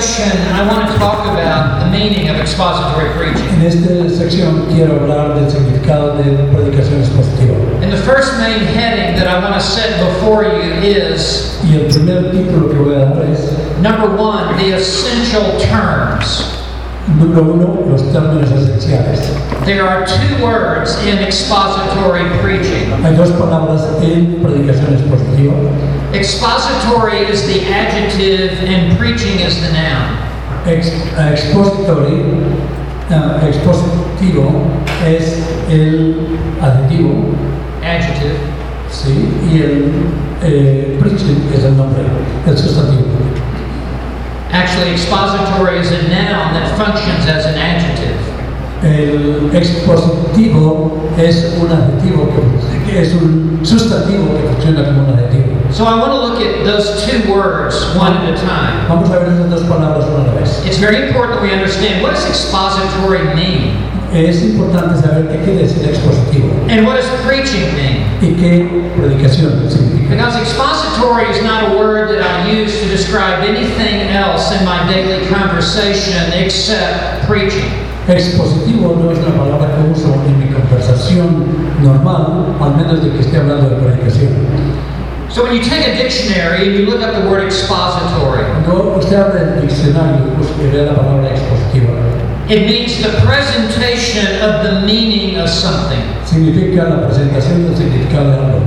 session, I want to talk about the meaning of expository preaching. En esta sección quiero hablar del significado de predicación expositiva. And the first main heading that I want to set before you is Y el primer título que voy a dar es, number one, the essential terms. número uno, los términos esenciales. There are two words in expository preaching. Hay dos palabras en predicación expositiva. Expository is the adjective and preaching is the noun. Ex, expository, ah, expositivo es el adjetivo, Adjective. ¿sí? Y el eh, preaching es el nombre, el sustantivo. Actually, expository is a noun that functions as an adjective. El expositivo es un adjetivo que, que es un sustantivo que funciona como un adjetivo. So I want to look at those two words one at a time. Vamos a ver esas dos palabras una vez. It's very important that we understand what does expository mean Es importante saber qué quiere decir expositivo and what does preaching mean. y qué predicación significa. Because expository is not a word that I use to describe anything else in my daily conversation except preaching. Expositivo no es una palabra que uso en mi conversación normal, al menos de que esté hablando de predicación. So when you take a dictionary and you look up the word expository, Cuando usted abre el diccionario ve la palabra expositiva, it means the presentation of the meaning of something. significa la presentación del significado de algo.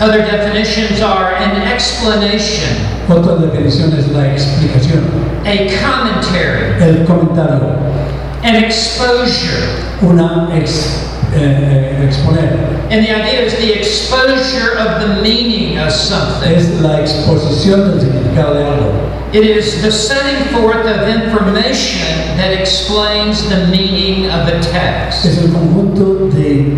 Other definitions are an explanation, Otra definición es la explicación, a commentary, el comentario, an exposure. una ex, eh, eh, exponer, And the idea is the exposure of the meaning of something. es la exposición del significado de algo. It is the setting forth of information that explains the meaning of a text. Es el conjunto de,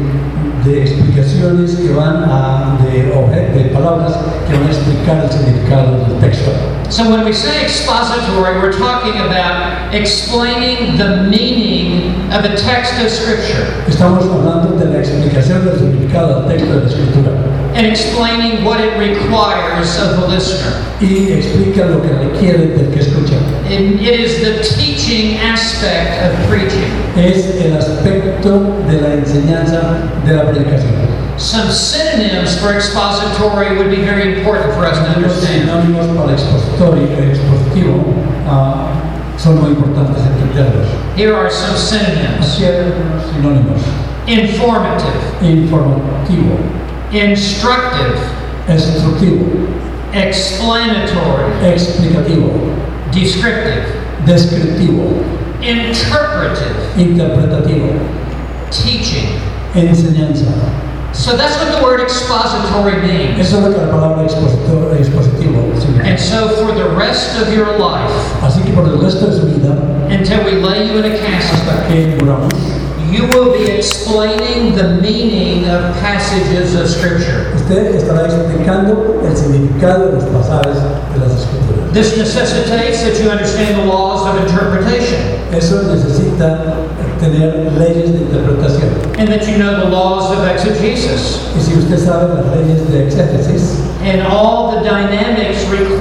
de explicaciones que van a, de, de palabras que van a explicar el significado del texto. So when we say expository, we're talking about explaining the meaning of a text of Scripture Estamos hablando de la explicación del significado del texto de la escritura and explaining what it requires of the listener. y explica lo que requiere del que escucha. It, it is the teaching aspect of preaching. Es el aspecto de la enseñanza de la predicación. Some synonyms for expository would be very important for us to understand. sinónimos para expositorio expositivo ah, son muy importantes entenderlos. Here are some synonyms. Aquí hay algunos sinónimos. informative, Informativo, instructive, instructivo, explanatory, explicativo, descriptive, descriptivo, interpretive, interpretativo, teaching. enseñanza. So that's what the word expository means. Eso es lo que la palabra expositivo significa. And so for the rest of your life, Así que por el resto de su vida, until we lay you in a casket, hasta que muramos, you will be explaining the meaning of passages of Scripture. usted estará explicando el significado de los pasajes de las escrituras. This necessitates that you understand the laws of interpretation Eso necesita tener leyes de interpretación. and that you know the laws of exegesis Y si usted sabe las leyes de exégesis and all the dynamics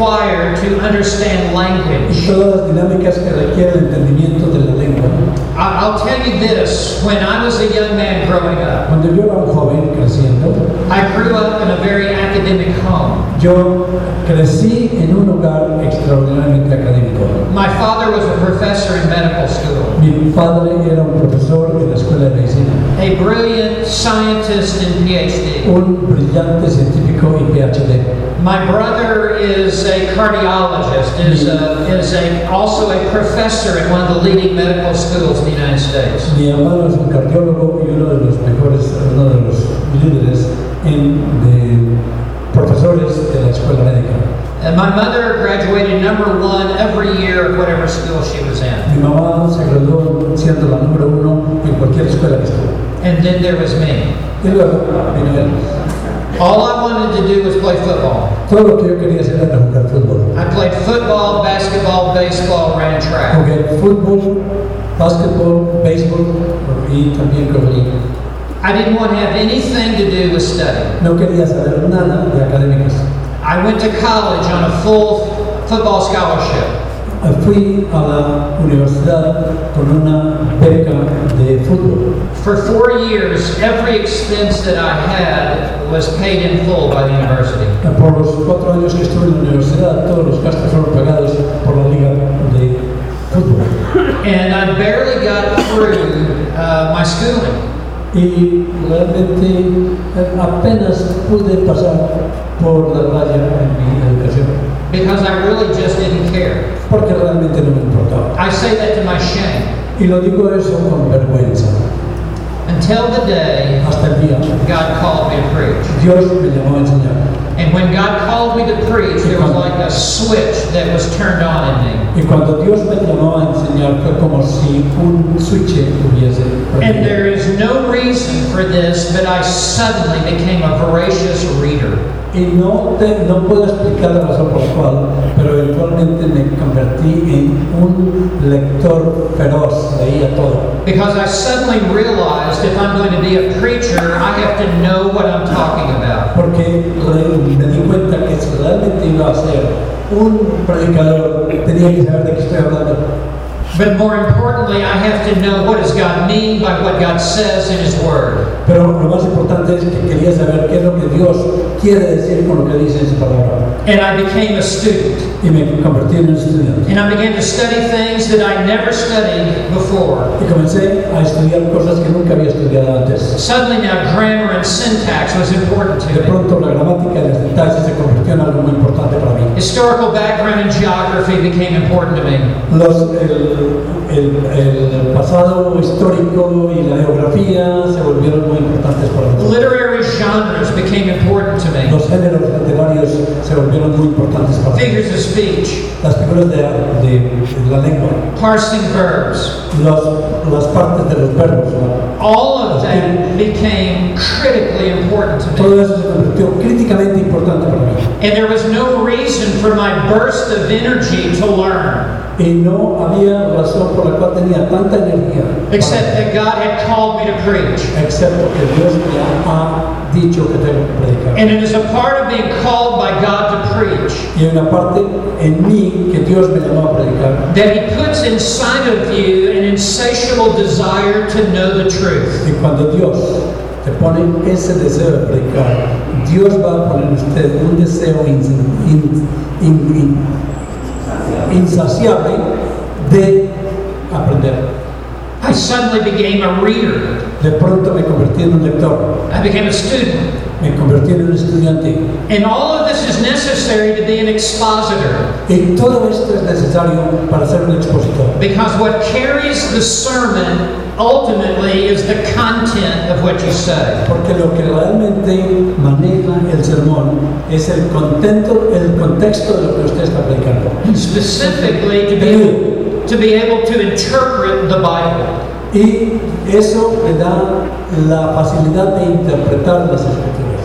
required to understand y language. todas las dinámicas que requieren entendimiento de la lengua, I- I'll tell you this when I was a young man growing up, cuando yo era un joven creciendo, I grew up in a very academic home. yo crecí en un hogar extraordinariamente académico. My father was a professor in medical school, Mi padre era un profesor en la escuela de medicina, a brilliant scientist and PhD. un brillante científico y PhD. My brother is a cardiologist, is, a, uh, is a, also a professor in one of the leading medical schools in the United States. Mi hermano es un cardiólogo y uno de los mejores, uno de los líderes en, de profesores de la escuela médica. And my mother graduated number one every year of whatever school she was in. Mi mamá se graduó siendo la número uno en cualquier escuela que estuvo. And then there was me. Y luego vino él. All I wanted to do was play football. Todo lo que yo quería hacer era jugar fútbol. I played football, basketball, baseball, ran track. Jugué fútbol, básquetbol, béisbol y también. I didn't want to have anything to do with study. No quería saber nada de académicos. I went to college on a full football scholarship. fui a la universidad con una beca de fútbol. For four years, every expense that I had was paid in full by the university. Por los cuatro años que estuve en la universidad, todos los gastos fueron pagados por la liga de fútbol. And I barely got through uh, my schooling. Y realmente eh, apenas pude pasar por la raya en mi educación, because I really just didn't care. porque realmente no me importaba. I say that to my shame. Y lo digo eso con vergüenza. Until the day Hasta el día, God called me to preach. Dios me llamó a enseñar. And when God called me to preach, there was like a switch that was turned on in me. Y cuando Dios me llamó a enseñar fue como si un switch hubiese And there is no reason for this, but I suddenly became a voracious reader. Y no, te, no puedo explicar la razón por la cual, pero eventualmente me convertí en un lector feroz, leía todo. Because I suddenly realized if I'm going to be a preacher, I have to know what I'm talking about. Porque me di cuenta que si realmente iba a ser un predicador, tenía que saber de qué estoy hablando. But more importantly, I have to know what does God mean by what God says in His Word. Pero lo más importante es que quería saber qué es lo que Dios quiere decir con lo que dice en su palabra. And I became a student. Y me convertí en un estudiante. And I began to study things that I never studied before. Y comencé a estudiar cosas que nunca había estudiado antes. Suddenly now grammar and syntax was important to me. pronto la gramática y los detalles se convirtió en algo muy importante para mí. Historical background and geography became important to me. Los, el, el- el pasado histórico y la geografía se volvieron muy importantes para mí. Literary genres became important to me. Los géneros literarios se volvieron muy importantes para mí. Figures of speech, Las figuras de, de- de la lengua, parsing verbs, los- las partes de los verbos, ¿no? All of them became critically important to me. todo eso se convirtió críticamente importante para mí. And there was no reason for my burst of energy to learn, Y no había razón por la cual tenía tanta energía. except that God had called me to preach. excepto que Dios me ha dicho que tengo que predicar. And it is a part of being called by God preach Y hay una parte en mí que Dios me llamó a predicar. that He puts inside of you an insatiable desire to know the truth. Y cuando Dios te pone ese deseo de predicar, Dios va a poner en usted un deseo in- in- in- in- insaciable de aprender. I suddenly became a reader. De pronto me convertí en un lector, I became a student. me convertí en un estudiante. And all of this is necessary to be an expositor Y todo esto es necesario para ser un expositor. because what carries the sermon ultimately is the content of what you say. Porque lo que realmente maneja el sermón es el contento, el contexto de lo que usted está predicando. Specifically, to be, to be able to interpret the Bible. Y eso le da la facilidad de interpretar las escrituras.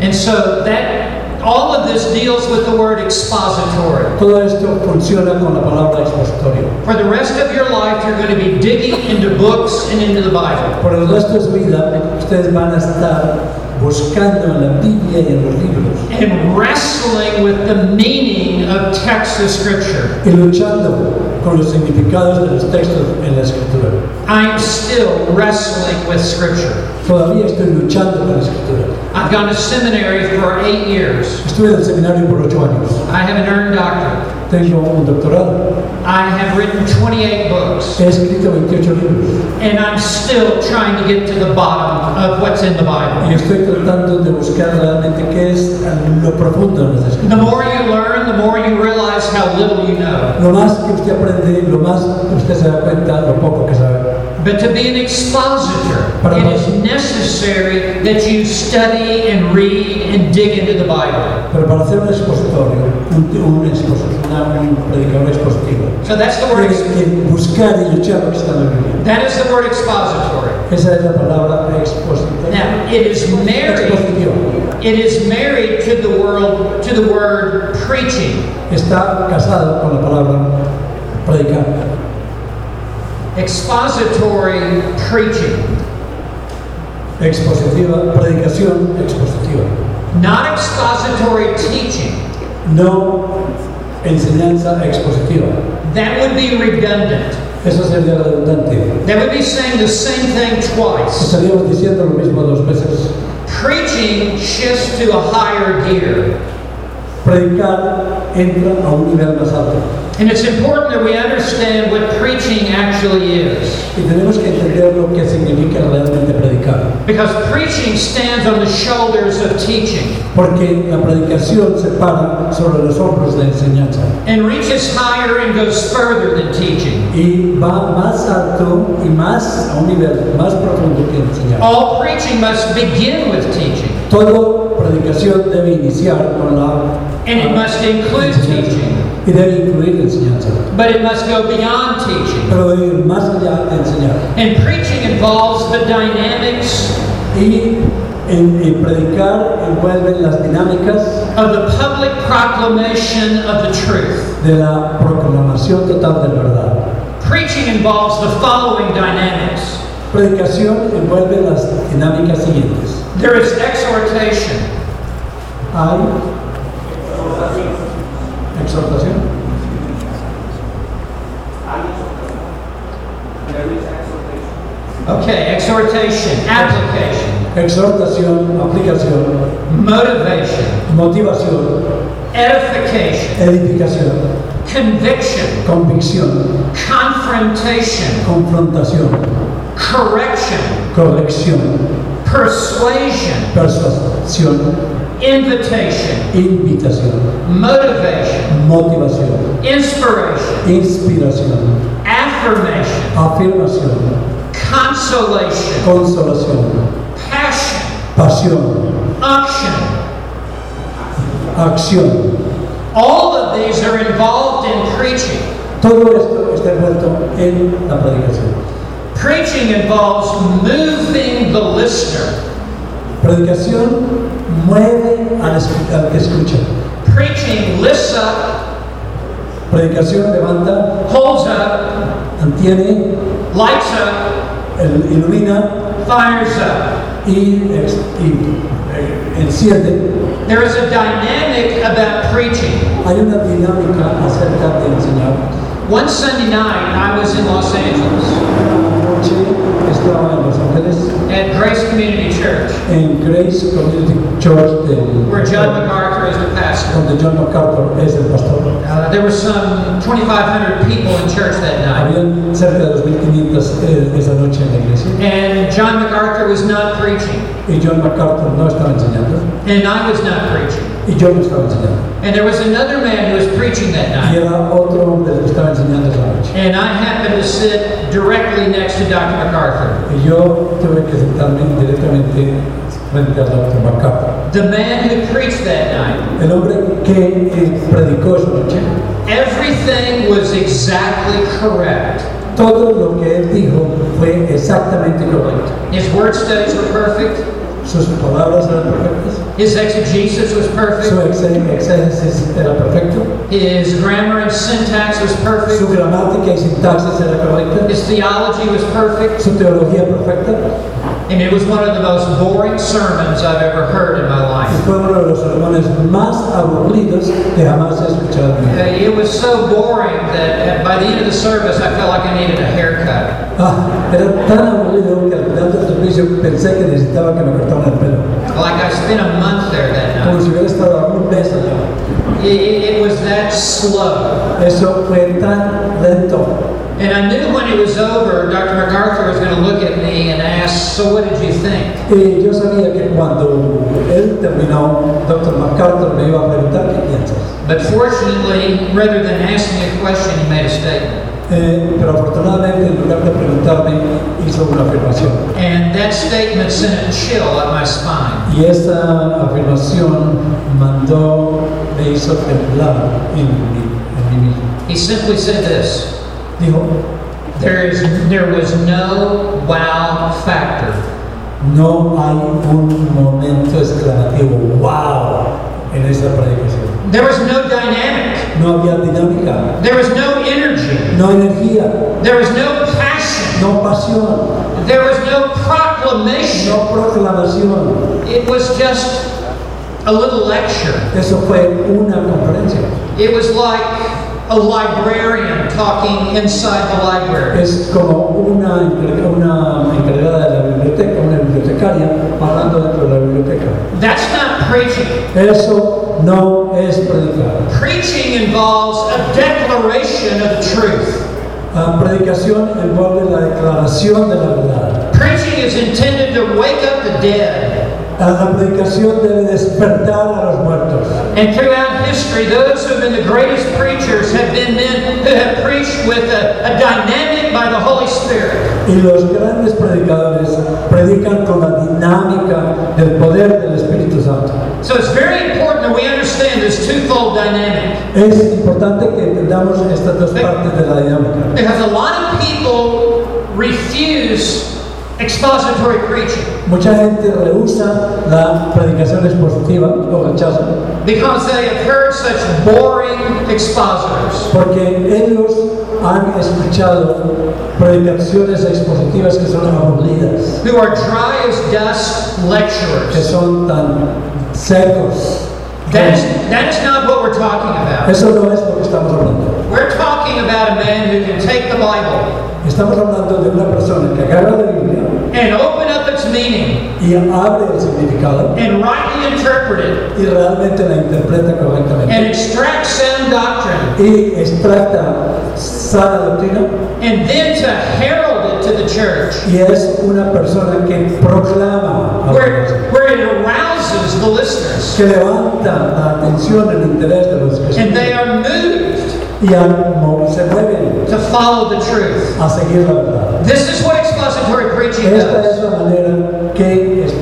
And so that all of this deals with the word expository. Todo esto funciona con la palabra expositorio. For the rest of your life, you're going to be digging into books and into the Bible. Por el resto de su vida, ustedes van a estar buscando en la Biblia y en los libros and wrestling with the meaning of text of Scripture. y luchando con los significados de los textos en la escritura. I am still wrestling with Scripture. Todavía estoy luchando con la escritura. I've gone to seminary for eight years. Estuve en el seminario por ocho años. I have an earned doctorate. Tengo un doctorado. I have written 28 books. He escrito 28 libros. And I'm still trying to get to the bottom of what's in the Y Bible. estoy tratando de buscar realmente qué es lo profundo de las The more you learn, the more you realize how little you know. Lo más que usted aprende, lo más usted se da cuenta, lo poco que sabe. But to be an expositor, it is necessary that you study and read and dig into the Bible. Pero para ser un expositorio, un, un, exposi- una- un predicador expositivo, So that's the word. que buscar y luchar lo que está en la Biblia. That is the word expository. Esa es la palabra expositorio. Now, it is married. It is married to the world to the word preaching. Está casado con la palabra predicar. Expository preaching, Expositiva, predicación expositiva. not expository teaching. No enseñanza expositiva. That would be redundant. Eso sería redundante. That would be saying the same thing twice. Estaríamos diciendo lo mismo dos veces. Preaching shifts to a higher gear. Predicar entra a un nivel más alto. And it's important that we understand what preaching actually is. Y tenemos que entender lo que significa realmente predicar. Because preaching stands on the shoulders of teaching Porque la predicación se para sobre los hombros de enseñanza. and reaches higher and goes further than teaching. Y va más alto y más a un nivel más profundo que enseñar. All preaching must begin with teaching, Toda predicación debe iniciar con la and it must include teaching, y debe incluir enseñanza. but it must go beyond teaching. Pero debe ir más allá de enseñar. And preaching involves the dynamics en, en predicar envuelve las dinámicas of the public proclamation of the truth. de la proclamación total de la verdad. Preaching involves the following dynamics Predicación envuelve las dinámicas siguientes. there is exhortation, Hay exhortación, okay, exhortation, application, exhortación, aplicación, motivation, motivación, edification, edificación, conviction, convicción, confrontation, confrontación, correction, corrección, persuasion, persuasión, invitation, invitación, motivation, motivación, inspiration, inspiración, affirmation, afirmación, consolation, consolación, passion, pasión, unction. acción. All of these are involved in preaching. Todo esto está envuelto en la predicación. Preaching involves moving the listener. Predicación mueve al, al que escucha. Preaching lifts up, Predicación levanta, holds up, mantiene, lights up, el- ilumina fires up. y, ex- y, eh, enciende. There is a dynamic about preaching. Hay una dinámica acerca de enseñar. One Sunday night, I was in Los Angeles estaba en Ángeles at Grace Community Church, en Grace Community Church del, where John MacArthur is the pastor. donde John MacArthur es el pastor. Uh, there were some 2,500 people in church that night, Habían cerca de 2.500 eh, esa noche en la iglesia and John MacArthur was not preaching, y John MacArthur no estaba enseñando and I was not preaching. Y yo no estaba enseñando. And there was another man who was preaching that Y night. era otro hombre que estaba enseñando esa noche. And I happened to sit directly next to Dr. MacArthur. Y yo tuve que sentarme directamente frente al doctor MacArthur. The man who preached that night, El hombre que eh, predicó esa noche, everything was exactly correct. todo lo que él dijo fue exactamente correcto. His word studies were perfect. Sus palabras eran perfectas, His exegesis was perfect. exe- exégesis era perfecto, His grammar and syntax was su perfect. gramática y sintaxis era correcta, His theology was perfect. su teología perfecta. And it was one of the most boring sermons I've ever heard in my life. fue uno de los sermones más aburridos que jamás he escuchado en mi vida. It was so boring that by the end of the service, I felt like I needed a haircut. Ah, era tan aburrido que al final del servicio pensé que necesitaba que me cortaran Like I spent a month there that Como night. si hubiera estado un mes allá. It, it, it was that slow. Eso fue tan lento. And I knew when it was over, Dr. MacArthur was going to look at me and ask, So what did you think? Y yo sabía que cuando él terminó, Dr. MacArthur me iba a preguntar qué piensas. But fortunately, rather than asking a question, he made a statement. Eh, pero afortunadamente, en lugar de preguntarme, hizo una afirmación. And that statement sent a chill up my spine. Y esa afirmación mandó, me hizo temblar en mí, en mí mismo. He simply said this Dijo, there, is, there was no wow factor. no hay un momento exclamativo, wow, en esa predicación. There was no dynamic. No había dinámica, There was no energy. no energía, There was no passion. no pasión, There was no proclamation. no proclamación. It was just a little lecture. Eso fue una conferencia. It was like a librarian talking inside the library. Es como una, una encargada de la biblioteca, una bibliotecaria hablando dentro de la biblioteca. That's not preaching. Eso no es predicar. Preaching involves a declaration of truth. La predicación envuelve la declaración de la verdad. Preaching is intended to wake up the dead. La predicación debe despertar a los muertos. And throughout history, those who have been the greatest preachers have been men who have preached with a, a dynamic by the Holy Spirit. Y los grandes predicadores predican con la dinámica del poder del Espíritu Santo. So it's very important that we understand this twofold dynamic. Es importante que entendamos estas dos partes de la dinámica. Because a lot of people refuse expository preaching Mucha gente rehúsa la predicación expositiva o rechaza because they have heard such boring expositors. porque ellos han escuchado predicaciones expositivas que son aburridas, who are dry as dust lecturers. que son tan secos. That is, that is not what we're talking about. Eso no es lo que estamos hablando. We're talking about a man who can take the Bible Estamos hablando de una persona que agarra la Biblia and open up its meaning y abre el significado and rightly interpret it y realmente la interpreta and extract sound doctrine y extracta sana doctrina. and then to herald it to the church y es una persona que proclama where, where it arouses the listeners. Que levanta la atención, el interés de los que and they are moved y a- mo- se mueven to follow the truth. a seguir la verdad. This is what Esta es la manera que es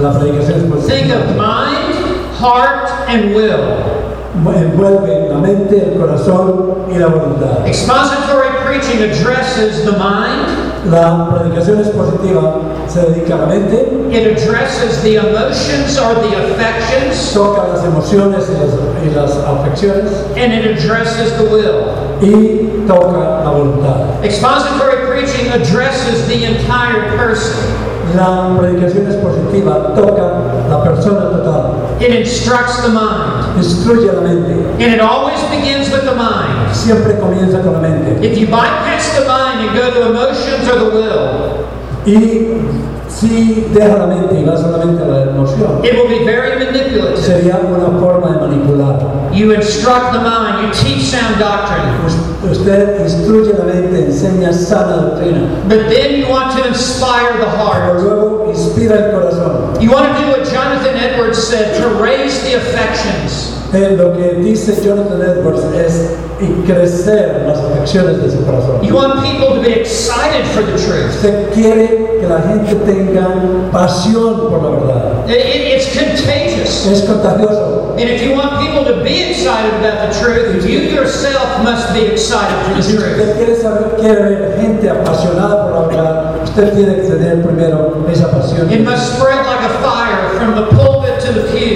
la predicación Think of mind, heart, and will. envuelve la mente, el corazón y la voluntad. Expository preaching addresses the mind, La predicación expositiva se dedica a la mente, it addresses the emotions or the affections, toca las emociones y las, y las afecciones and it addresses the will. y toca la voluntad. Expository addresses the entire person. La predicación expositiva toca la persona total, It instructs the mind, instruye la mente, and it always begins with the mind. siempre comienza con la mente. If you bypass the mind and go to emotions or the will, Y si deja la mente y va solamente a la emoción, it will be very manipulative. sería una forma de manipular. You instruct the mind, you teach sound doctrine, Us- Usted instruye la mente, enseña sana doctrina, but then you want to inspire the heart. pero luego inspira el corazón. You want to do what Jonathan Edwards said to raise the affections. Eh, lo que dice Jonathan Edwards es y crecer las afecciones de su corazón. You want people to be excited for the truth. Usted quiere que la gente tenga pasión por la verdad. It- it- it's contagious. Es contagioso. And if you want people to be excited about the truth, you yourself must be excited for Y si the truth. usted quiere saber, quiere ver gente apasionada por la verdad, usted tiene que tener primero esa pasión. It must spread like a fire from the pulpit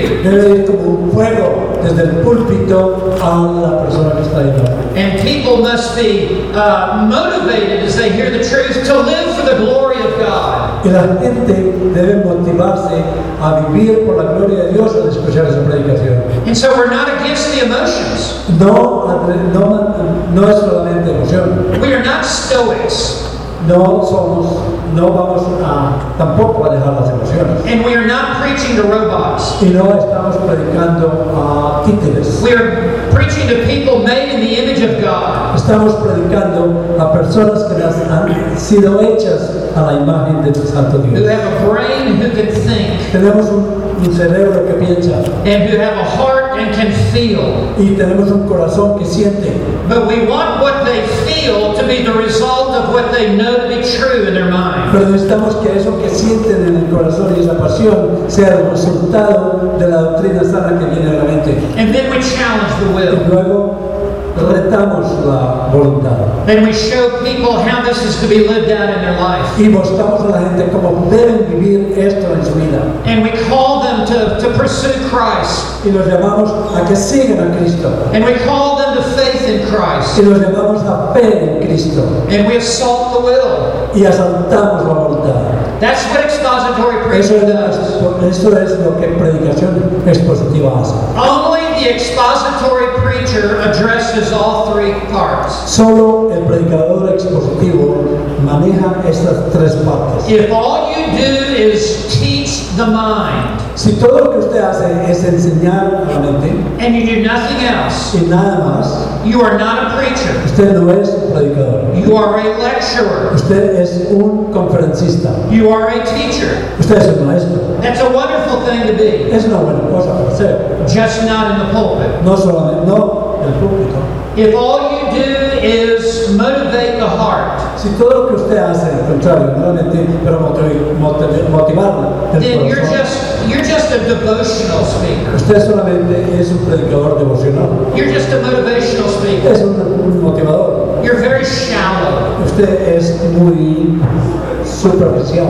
to the pew. Debe ir como un fuego desde el púlpito a la persona que está ahí. And people must be uh, motivated as they hear the truth to live for the glory of God. Y la gente debe motivarse a vivir por la gloria de Dios al escuchar esa predicación. And so we're not against the emotions. No, no, no es solamente emoción. We are not stoics. No somos, no vamos a tampoco a dejar las emociones. And we are not preaching to robots. Y no estamos predicando a títeres. We are preaching to people made in the image of God. Estamos predicando a personas que las han sido hechas a la imagen del Santo who Dios. have a brain who can think, Tenemos un, un cerebro que piensa and who have a heart and can feel. y tenemos un corazón que siente. But we want what they feel to be the result of what they know to be true in their mind. Pero necesitamos que eso que sienten en el corazón y esa pasión sea el resultado de la doctrina sana que viene de la mente. And then we challenge the Y will. luego retamos la voluntad. Then we show people how this is to be lived out in their life. Y mostramos a la gente cómo deben vivir esto en su vida. And we call them to, to pursue Christ. Y los llamamos a que sigan a Cristo. And we call them to faith in Christ. Y los llamamos a fe en Cristo. And we assault the will. Y asaltamos la voluntad. That's what expository preaching does. eso es lo que predicación expositiva hace. Only the expository preacher addresses all three parts. Solo el predicador expositivo maneja estas tres partes. If all you do is teach the mind Si todo lo que usted hace es enseñar a la mente and you do nothing else, y nada más, you are not a preacher. usted no es un predicador. You are a lecturer. Usted es un conferencista. You are a teacher. Usted es un maestro. That's a wonderful thing to be, Es una buena cosa para hacer. just not in the pulpit. No solamente, no el público. If all you do is motivate the heart, Si todo lo que usted hace, al contrario, realmente, pero motiv- motiv- motivarla, then you're just you're just a devotional speaker. usted solamente es un predicador devocional. You're just a motivational speaker. Es un, un motivador. You're very shallow. Usted es muy superficial.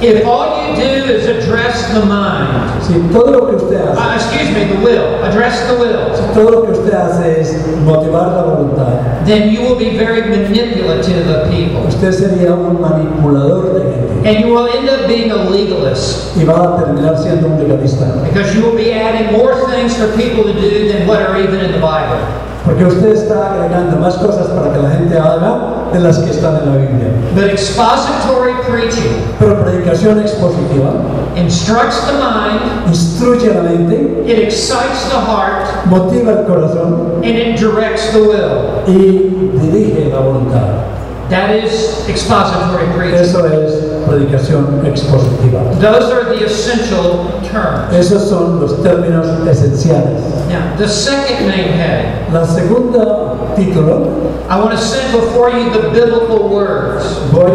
If all you do is address the mind, Si todo lo que usted hace, uh, excuse me, the will, address the will, si todo lo que usted hace es motivar la voluntad, then you will be very manipulative of people. usted sería un manipulador de gente And you will end up being a legalist y va a terminar siendo un legalista. because you will be adding more things for people to do than what are even in the Bible. Porque usted está agregando más cosas para que la gente haga de las que están en la Biblia. But expository preaching Pero predicación expositiva instructs the mind, instruye la mente, it excites the heart, motiva el corazón and it directs the will. y dirige la voluntad. That is expository preaching. Eso es predicación expositiva. Those are the essential terms. Esos son los términos esenciales. Now, the second main heading, La segunda título. I want to set before you the biblical words. voy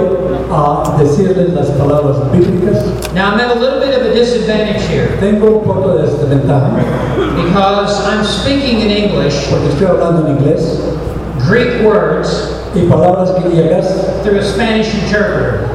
a decirles las palabras bíblicas. Now, I'm at a little bit of a disadvantage here. Tengo un poco de desventaja. Because I'm speaking in English, porque estoy hablando en inglés. Greek words, y palabras griegas through a Spanish interpreter.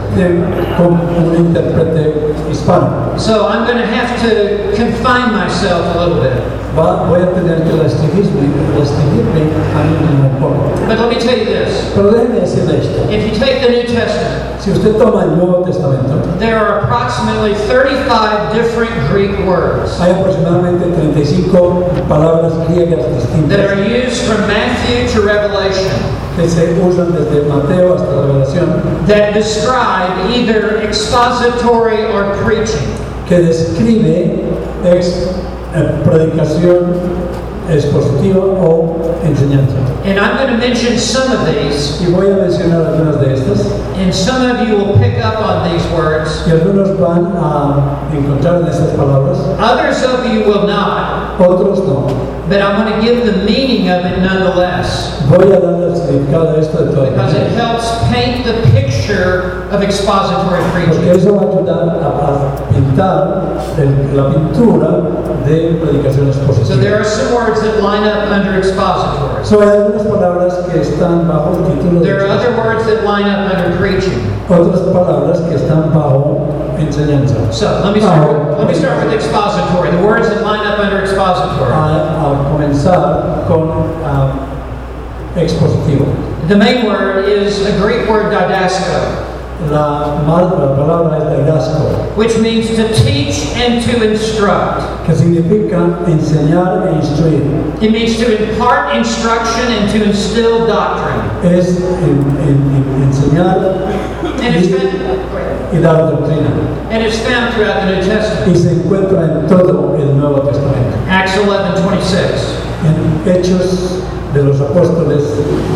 con un intérprete hispano. So I'm going to have to confine myself a little bit. Va- voy a tener que restringirme, restringirme a mí mismo un poco. But let me tell you this. Pero déjeme decirle esto. If you take the New Testament, Si usted toma el Nuevo Testamento, there are approximately 35 different Greek words hay aproximadamente 35 palabras griegas that are used from Matthew to Revelation que se usan desde Mateo hasta la Revelación, that describe either expository or preaching. que describe ex, eh, predicación expositiva o enseñanza. And I'm going to mention some of these, Y voy a mencionar algunas de estas, and some of you will pick up on these words. y algunos van a encontrar en estas palabras, Others of you will not, otros no. but I'm going to give the meaning of it nonetheless Voy a darle el significado esto de todas because it helps paint the picture of expository porque preaching. eso va a ayudar a, a pintar el- la pintura de predicación So there are some words that line up under expository. So, hay algunas palabras que están bajo el título de There are other words that line up under preaching. otras palabras que están bajo enseñanza. So let me start. Let me start with expository. The words that line up under expository. A, a comenzar con ah, expositivo. The main word is a Greek word didasko, La, la palabra es didasco, which means to teach and to instruct. que significa enseñar e instruir. It means to impart instruction and to instill doctrine. Es en- en- en- enseñar And it's found, y dar doctrina. and it's found throughout the New Testament. Y se encuentra en todo el Nuevo Testamento. Acts 11, 26. En Hechos de los Apóstoles.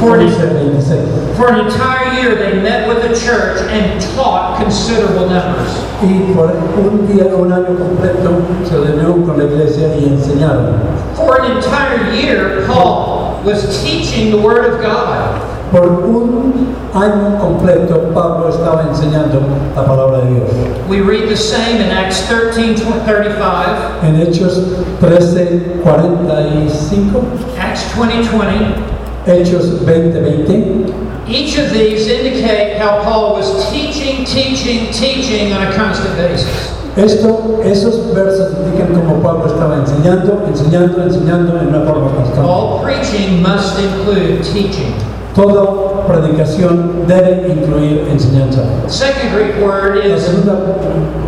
11, 26. For an entire year, they met with the church and taught considerable numbers. Y por un día, un año completo, se reunió con la iglesia y enseñaron. For an entire year, Paul was teaching the Word of God. Por un año completo, Pablo estaba enseñando la palabra de Dios. We read the same in Acts 13, 35, En Hechos 13, 45, Acts 20, 20. Hechos 20, 20. Each of these indicate how Paul was teaching, teaching, teaching on a constant basis. Esto, esos versos indican cómo Pablo estaba enseñando, enseñando, enseñando en una forma constante. All preaching must include teaching. Toda predicación debe incluir enseñanza. The second Greek word La is, segunda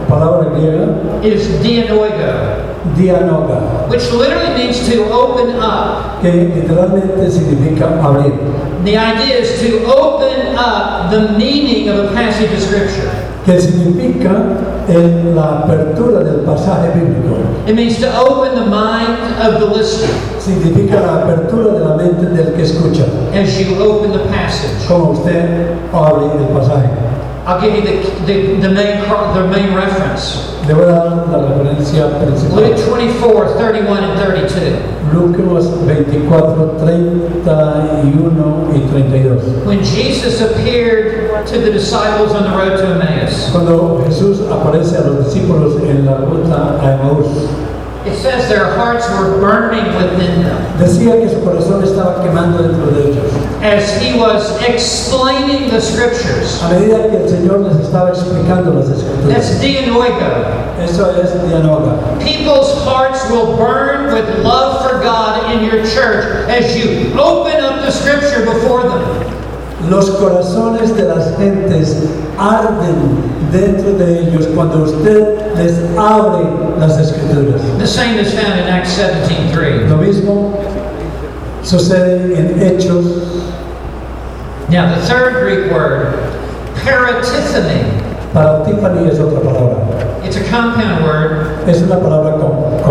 palabra griega, is dianoigo, dianoga, which literally means to open up. que literalmente significa abrir. The idea is to open up the meaning of a passage of Scripture. Que significa en la apertura del pasaje bíblico. It means to open the mind of the listener Significa la apertura de la mente del que escucha, as you open the passage. como usted abre el pasaje. I'll give you the, the, the, main, the main reference. Le voy a dar la referencia Luke principal. 24, 31, and 32. Lucas 24, 31 y 32. When Jesus appeared to the disciples on the road to Emmaus, Cuando Jesús aparece a los discípulos en la ruta a Emaús, it says their hearts were burning within them decía que su corazón estaba quemando dentro de ellos. as he was explaining the scriptures. A medida que el Señor les estaba explicando las escrituras. That's dianoigo. Eso es dianoga. People's hearts will burn with love for God in your church as you open up the scripture before them. Los corazones de las gentes arden dentro de ellos cuando usted les abre las escrituras. The same is found in Acts 17:3. Lo mismo sucede en Hechos. Now, the third Greek word, paratithemi, Para es otra palabra. It's a compound word. Es una palabra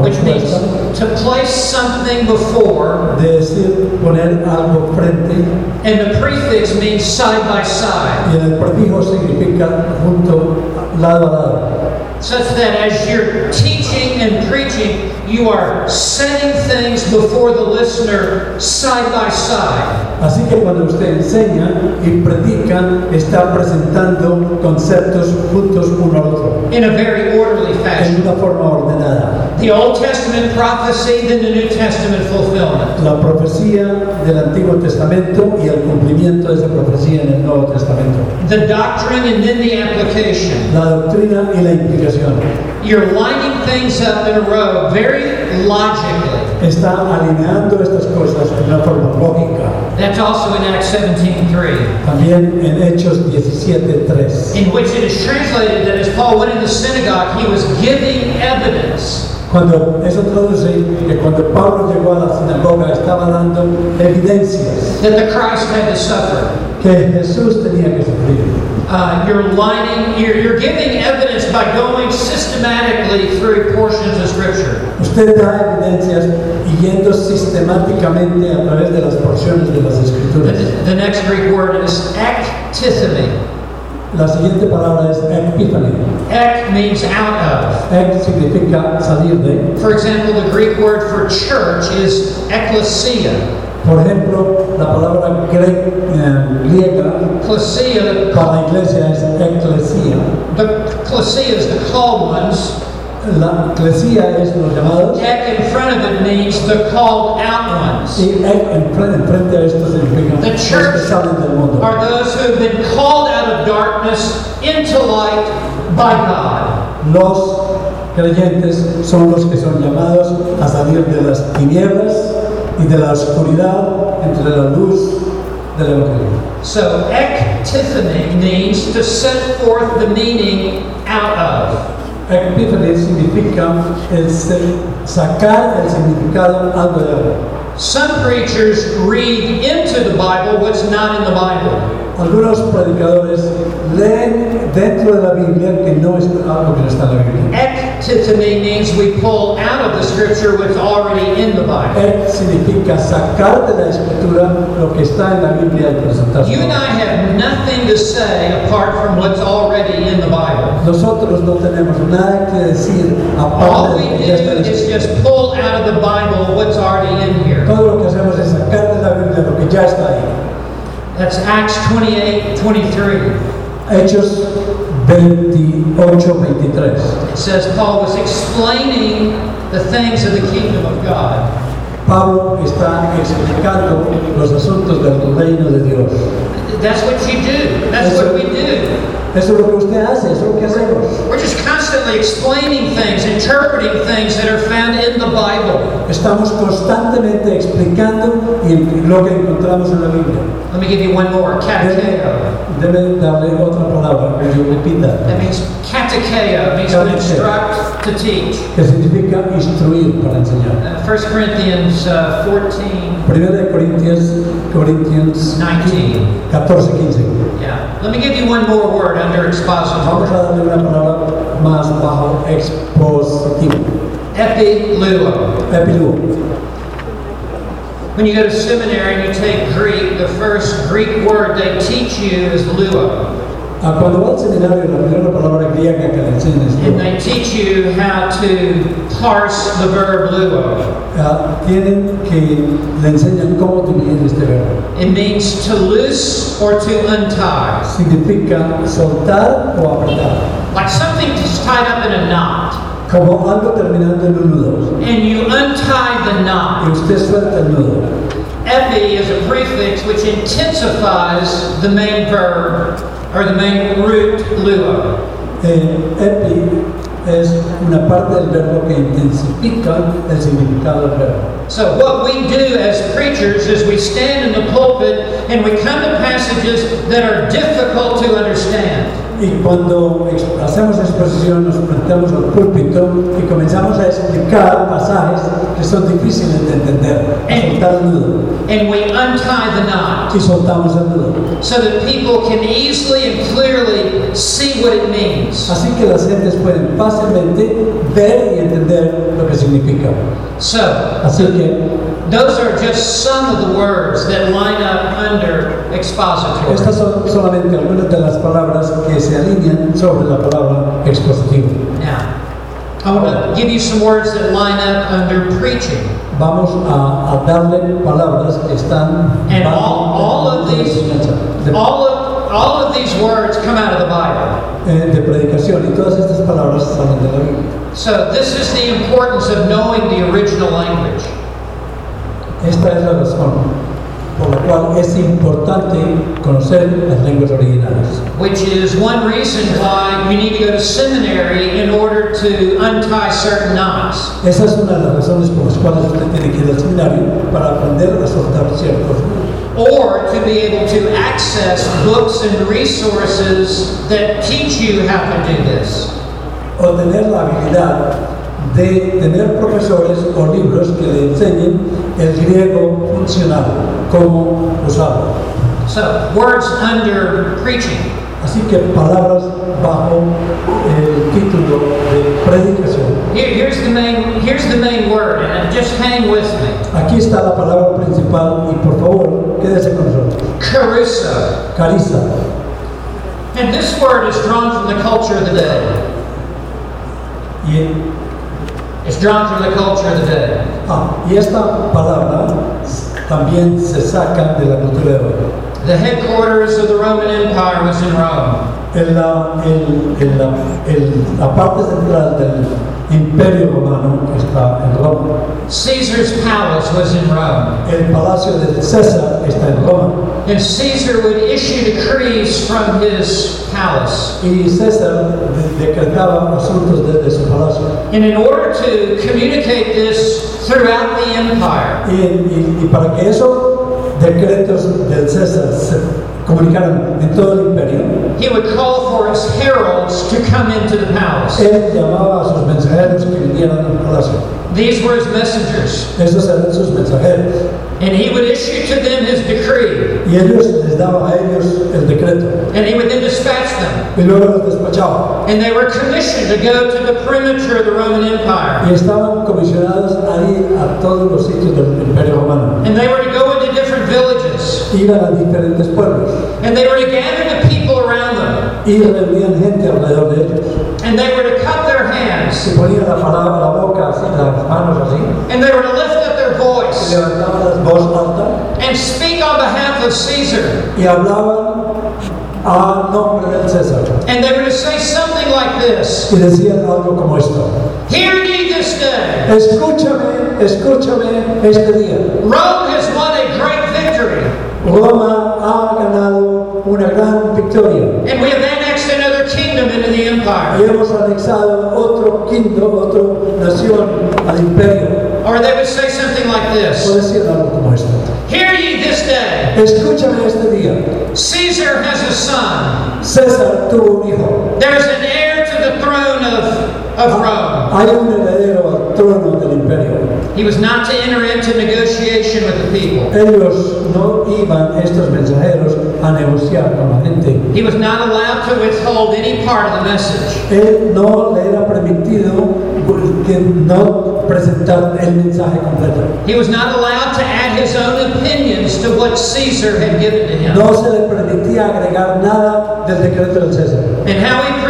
which means to place something before, de decir poner algo frente. And the prefix means side by side, y el prefijo significa junto, lado a lado. Such that as you're teaching and preaching, you are setting things before the listener side by side. Así que cuando usted enseña y predica, está presentando conceptos juntos uno al otro, in a very orderly fashion. en una forma ordenada. The Old Testament prophecy, then the New Testament fulfillment. La profecía del Antiguo Testamento y el cumplimiento de esa profecía en el Nuevo Testamento. The doctrine and then the application. La doctrina y la implicación. You're lining things up in a row very logically. Está alineando estas cosas de una forma lógica. That's also in Acts 17:3, También en Hechos 17.3. in which it is translated that as Paul went in the synagogue, he was giving evidence Cuando eso traduce que cuando Pablo llegó a la sinagoga estaba dando evidencias that the Christ had to suffer. que Jesús tenía que sufrir. Uh, you're lining, you're, you're giving evidence by going systematically through portions of Scripture. Usted da evidencias yendo sistemáticamente a través de las porciones de las The, escrituras. the next Greek word is ectithemi. La siguiente palabra es epiphany. Ek means out of. Ek significa salir de. For example, the Greek word for church is ecclesia. Por ejemplo, la palabra gre- eh, griega Ecclesia, para la iglesia es eclesia. the ecclesia is the called ones. La eclesia es los llamados Ek in front of it means the called out ones. y enfrente, enfrente a esto significa The los que church del mundo. are those who have been called out of darkness into light by God. Los creyentes son los que son llamados a salir de las tinieblas y de la oscuridad entre la luz del Evangelio. So, ectithemi means to set forth the meaning out of. Epiphany significa el sacar el significado algo de algo. Some preachers read into the Bible what's not in the Bible. Algunos predicadores leen dentro de la Biblia que no es algo que no está en la Biblia. Ectithemi means we pull out of the scripture what's already in the Bible. Ek significa sacar de la escritura lo que está en la Biblia. You and I have nothing to say apart from what's already in the Bible. Nosotros no tenemos nada que decir All aparte we de lo do que está en la is just pull out of the Bible what's already in here. Todo lo que hacemos es sacar de la Biblia lo que ya está ahí. That's Acts 28 23. Hechos 28, 23. It says Paul was explaining the things of the kingdom of God. Pablo está explicando los asuntos del reino de Dios. That's what you do. That's what we do. Eso es lo que usted hace, eso es lo que hacemos. We're just constantly explaining things, interpreting things that are found in the Bible. Estamos constantemente explicando y lo que encontramos en la Biblia. Let me give you one more. Catecheo. Debe darle otra palabra que yo repita, That means catecheo means to instruct, to teach. que significa instruir para enseñar. Uh, 1 Corinthians uh, 14, Primera de Corintios, Corintios 19. 14, 15. Yeah. Let me give you one more word under Vamos expository. a darle una palabra más bajo expositivo. Epiluo. Epílogo. When you go to seminary and you take Greek, the first Greek word they teach you is luo. Cuando seminario, la primera palabra griega que le enseñan es And they teach you how to parse the verb luo. Ah, tienen que le enseñan cómo dividir este verbo. It means to loose or to untie. Significa soltar o apretar, Like something just tied up in a knot. como algo terminando en un nudo. And you untie the Y knot. usted suelta el nudo. Epi is a prefix which intensifies the main verb or the main root luo. Eh, epi es una parte del verbo que intensifica el significado del verbo. So what we do as preachers is we stand in the pulpit and we come to passages that are difficult to understand. Y cuando hacemos exposición nos plantamos al púlpito y comenzamos a explicar pasajes que son difíciles de entender, a soltar el nudo. And we untie the knot Y soltamos el nudo. so that people can easily and clearly see what it means. Así que las gentes pueden fácilmente ver y entender lo que significa. So Así que those are just some of the words that line up under expository. estas son solamente algunas de las palabras que se alinean sobre la palabra expositivo. Now, I want to give you some words that line up under preaching. Vamos a, a darle palabras que están And all, all of these, enseñanza, de, all of, all of these words come out of the Bible. eh, de predicación y todas estas palabras salen de la Biblia. So this is the importance of knowing the original language. Esta es la razón por la cual es importante conocer las lenguas originales. Which is one reason why you need to go to seminary in order to untie certain knots. Esa es una de las razones por las cuales usted tiene que ir al seminario para aprender a soltar ciertos. Or to be able to access books and resources that teach you how to do this. o tener la habilidad de tener profesores o libros que le enseñen el griego funcional, cómo usarlo. So, words under preaching. Así que palabras bajo el título de predicación. Here, here's the main here's the main word, and just hang with me. Aquí está la palabra principal y por favor quédese con nosotros. Caruso. Cariza. And this word is drawn from the culture of the day. Y, It's drawn from the culture of the day. ah, y esta palabra también se saca de la cultura de hoy. The headquarters of the Roman Empire was in Rome. En la, el- en la, el- la parte central del imperio romano está en Roma. Caesar's palace was in Rome. El palacio de César está en Roma. And Caesar would issue decrees from his palace. Y César de- decretaba asuntos desde su palacio. And in order to communicate this throughout the empire, Y, y- y para que esos decretos del César se en todo el imperio, he would call for his heralds to come into the palace. él llamaba a sus mensajeros que vinieran al palacio. These were his messengers. Esos eran sus mensajeros. And he would issue to them his decree. Y ellos les daban a ellos el decreto. And he would then dispatch them. Y luego los despachaba. And they were commissioned to go to the perimeter of the Roman Empire. Y estaban comisionados a ir a todos los sitios del imperio romano. And they were to go Iban a diferentes pueblos. And they were to gather the people around them. Y reunían gente alrededor de ellos. And they were to cup their hands. Se ponían la palabra, la boca así, las manos así. And they were to lift up their voice. Y levantaban la voz alta. and speak on behalf of Caesar. y hablaban a nombre del César And they were to say something like this y decían algo como esto. Hear ye this day. Escúchame, escúchame este día. Rome has won a great victory. Roma ha ganado una gran victoria. And we have annexed another kingdom into the empire. Y hemos anexado otro quinto, otra nación al imperio. Or they would say something like O this decir algo como esto. Hear ye this day, Escúchame este día. Caesar has a son. César tuvo un hijo. There's an heir to the throne of, of ah, Rome. Hay un heredero al trono del imperio. He was not to enter into negotiation with the people. Ellos no iban, estos mensajeros, a negociar con la gente. He was not allowed to withhold any part of the message. Él no le era permitido que no presentar el mensaje completo. He was not allowed to add his own opinions to what Caesar had given to him. No se le permitía agregar nada del decreto del César. And how he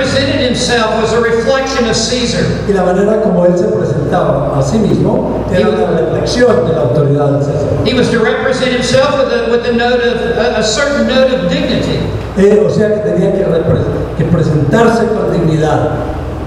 himself was a reflection of Caesar. Y la manera como él se presentaba a sí mismo era una reflexión de la autoridad del César. He was to represent himself with a, with a note of a, a certain note of dignity, Eh, o sea que tenía que, que presentarse con dignidad,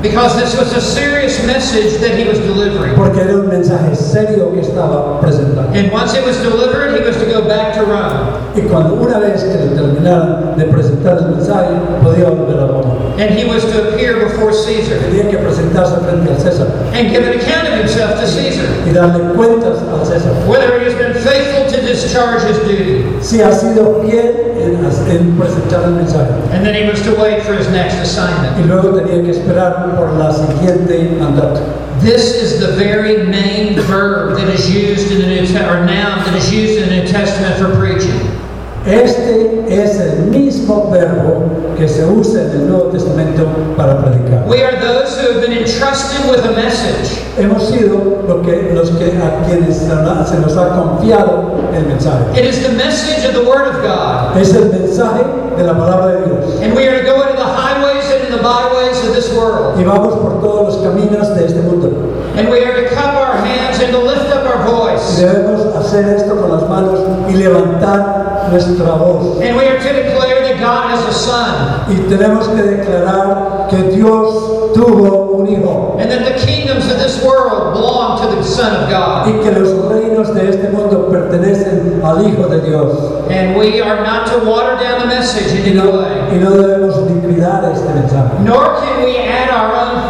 because this was a serious message that he was delivering. porque era un mensaje serio que estaba presentando. And once it was delivered, he was to go back to Rome. Y cuando una vez que le terminaran de presentar el mensaje, podía volver a Roma. And he was to appear before Caesar Tenía que presentarse frente al César and give an account of himself to Caesar, y darle cuentas al César. whether he has been faithful to discharge his duty. Si ha sido fiel en presentar el mensaje. And then he was to wait for his next assignment. Y luego tenía que esperar por la siguiente mandato. This is the very main verb that is used in the New Testament, or noun that is used in the New Testament for preaching. Este es el mismo verbo que se usa en el Nuevo Testamento para predicar. We are those who have been entrusted with a message. Hemos sido que, los que, a quienes se nos- se nos ha confiado el mensaje. It is the message of the Word of God. Es el mensaje de la palabra de Dios. And we are to go into the highways and in the byways of this world. Y vamos por todos los caminos de este mundo. And we are to cup our hands and to lift up our Y voice. Debemos hacer esto con las manos y levantar nuestra voz. And we are to declare that God has a son. Y tenemos que declarar que Dios tuvo un hijo And that the kingdoms of this world belong to the Son of God. y que los reinos de este mundo pertenecen al Hijo de Dios. And we are not to water down the message in Y any no, way. y no debemos liquidar este mensaje. Nor can we add our own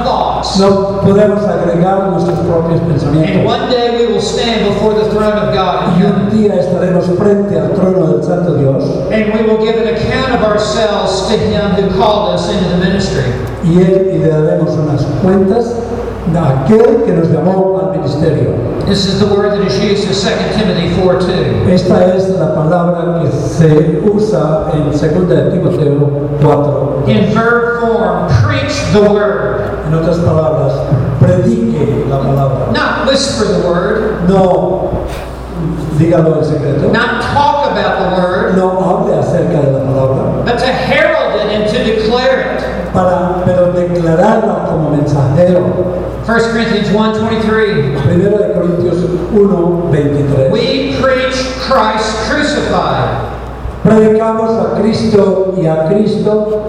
No podemos agregar nuestros propios And one day we will stand before the throne of God. Y un día estaremos frente al trono del Santo Dios. And we will give an account of ourselves to Him who called us into the ministry. y, él, y le daremos unas cuentas a aquel que nos llamó al ministerio. This is the word that is used in 2 Timothy 4 2. Esta es la palabra que se usa en 2 de Timoteo 4. In verb form, preach the word. En otras palabras, predique la palabra. Not whisper the word, No dígalo en secreto. not talk about the word, No hable acerca de la palabra. but to herald it and to declare it. Para, pero declararla como mensajero. 1 Corinthians 1 23. Primero de Corintios 1, 23. We preach Christ crucified. Predicamos a Cristo y a Cristo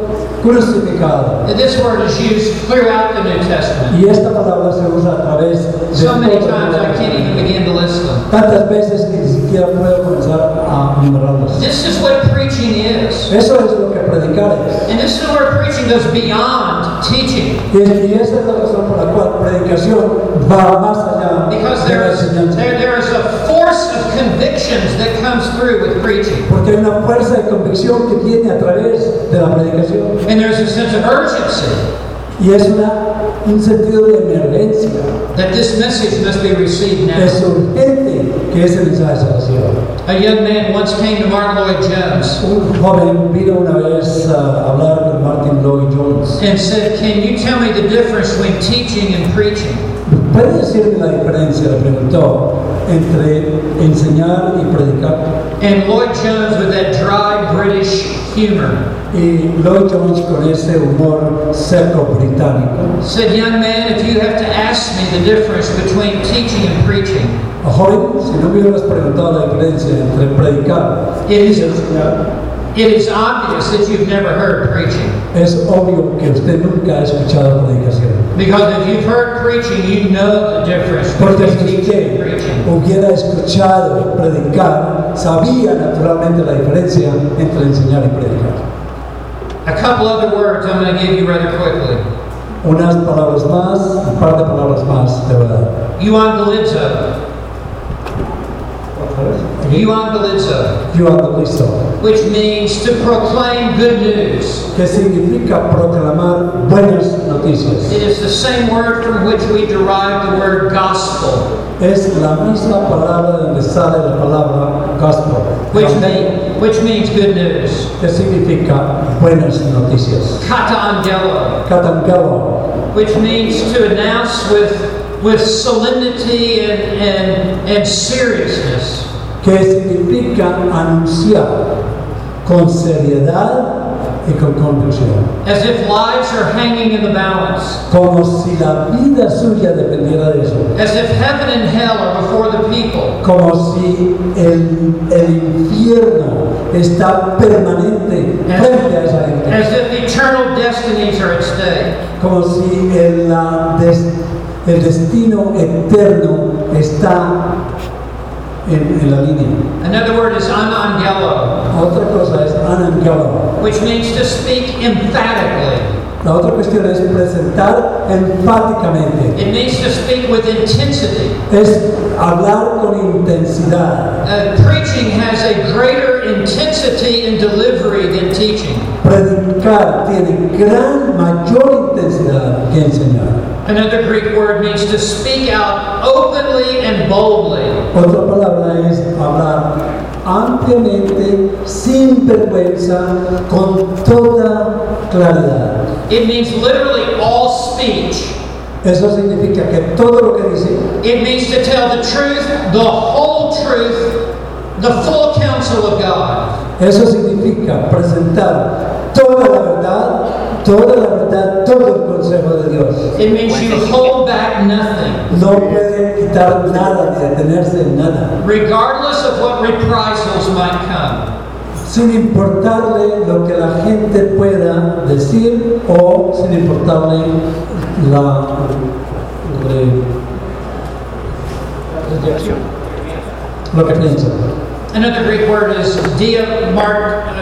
crucificado. And This word is used throughout the New Testament. Y esta palabra se usa a través de So many times I can't even begin to list them. tantas veces que ni siquiera puedo comenzar a enumerarlas. This is what preaching is. Eso es lo que predicar es. And this is where preaching goes beyond teaching. Y, esa es la razón por la cual predicación va más allá Because de la there is, enseñanza. there, there is a of convictions that comes through with preaching. Porque hay una fuerza de convicción que viene a través de la predicación. And there's a sense of urgency Y es una, un sentido de emergencia. that this message must be received Es now. urgente que ese mensaje se reciba. A young man once came to Martyn Lloyd-Jones Un joven vino una vez a hablar con Martyn Lloyd-Jones. and said, Can you tell me the difference between teaching and preaching? ¿Puede decirme la diferencia, le preguntó, entre enseñar y predicar? And Lloyd Jones, with that dry British humor, Y Lloyd Jones con ese humor seco británico. said, Young man, if you have to ask me the difference between teaching and preaching, A joven, si no me hubieras preguntado la diferencia entre predicar y enseñar, It is obvious that you've never heard preaching. Es obvio que usted nunca ha escuchado predicación. Because if you've heard preaching, you know the difference Porque between si teaching and usted preaching. hubiera escuchado predicar, sabía naturalmente la diferencia entre enseñar y predicar. A couple other words I'm going to give you rather quickly. Unas palabras más, un par de palabras más de verdad. Euangelizo. Euangelizo. Evangelizo, which means to proclaim good news. que significa proclamar buenas noticias. It is the same word from which we derive the word gospel, Es la misma palabra de donde sale la palabra gospel, which, mean, which means good news. que significa buenas noticias. Katangelo, Catangelo, which means to announce with, with solemnity and, and, and seriousness. Que significa anunciar con seriedad y con convicción, As if lives are hanging in the balance. como si la vida suya dependiera de eso, As if heaven and hell are before the people. como si el, el infierno está permanente frente a esa gente, As if eternal destinies are at stake. como si el, el destino eterno está en, en la línea. Another word is anangelo. Otra cosa es anangelo. which means to speak emphatically. La otra cuestión es presentar enfáticamente. It means to speak with intensity. es hablar con intensidad. Uh, preaching has a greater intensity in delivery than teaching. Predicar tiene gran mayor intensidad que enseñar. Another Greek word means to speak out openly and boldly. Otra palabra es hablar ampliamente, sin vergüenza, con toda claridad. It means literally all speech. Eso significa que todo lo que dice It means to tell the truth, the whole truth, the full counsel of God. Eso significa presentar toda la verdad, toda la verdad, todo el consejo de Dios. It means you hold back nothing, No puede quitar nada, ni detenerse en nada, regardless of what reprisals might come. sin importarle lo que la gente pueda decir o sin importarle la lo que piensa. Another Greek word is diamart,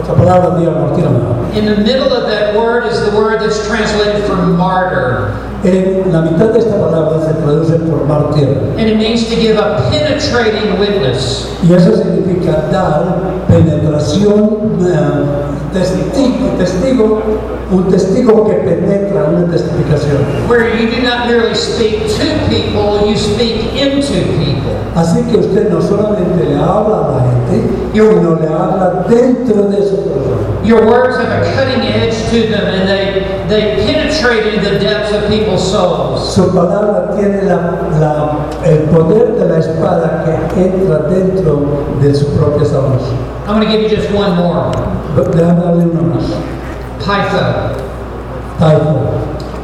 Otra palabra. In the middle of that word is the word that's translated for martyr. En la mitad de esta palabra se traduce por mártir. And it means to give a penetrating witness. Y eso significa dar penetración, eh, testigo, testigo, un testigo que penetra una testificación. Where you do not merely speak to people, you speak into people. Así que usted no solamente le habla a la gente, sino le habla dentro de su corazón. Your words have a cutting edge to them and they, they penetrate the depths of people's souls. Su palabra tiene la- la- el poder de la espada que entra dentro de sus propias almas. I'm going to give you just one more. Déjame darle una más. Peitho.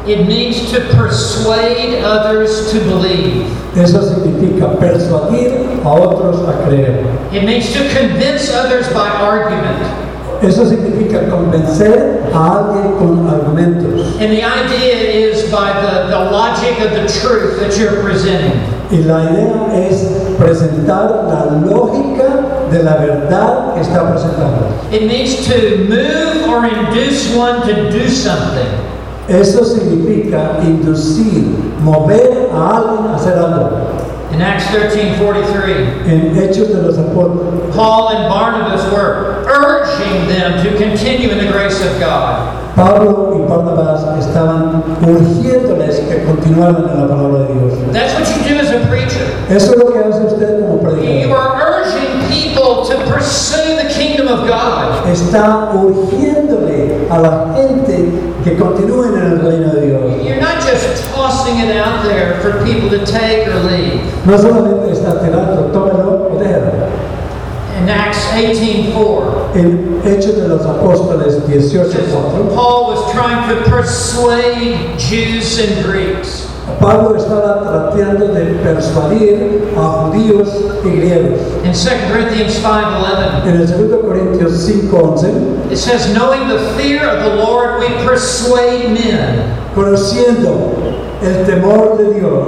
It means to persuade others to believe. Eso significa persuadir a otros a creer. It means to convince others by argument. Eso significa convencer a alguien con argumentos. And the idea is by the, the logic of the truth that you're presenting. Y la idea es presentar la lógica de la verdad que está presentando. It means to move or induce one to do something. Eso significa inducir, mover a alguien a hacer algo. In Acts 13 43, En Hechos de los Apóstoles, Paul and Barnabas were urging them to continue in the grace of God. Pablo y Barnabás estaban urgiéndoles que continuaran en la palabra de Dios. That's what you do as a preacher. Eso es lo que hace usted como You are urging people to pursue the kingdom of God. Está urgiéndole a la gente que continúen en el reino de Dios. Just tossing it out there for people to take or leave. No solamente está tirando, tómelo o déjalo. In Acts 18:4, En Hechos de los Apóstoles 18:4, Paul was trying to persuade Jews and Greeks Pablo estaba tratando de persuadir a judíos y griegos. In 2 Corinthians 5:11, En el 2 Corintios 5:11, it says, "Knowing the fear of the Lord, we persuade men." conociendo el temor de Dios,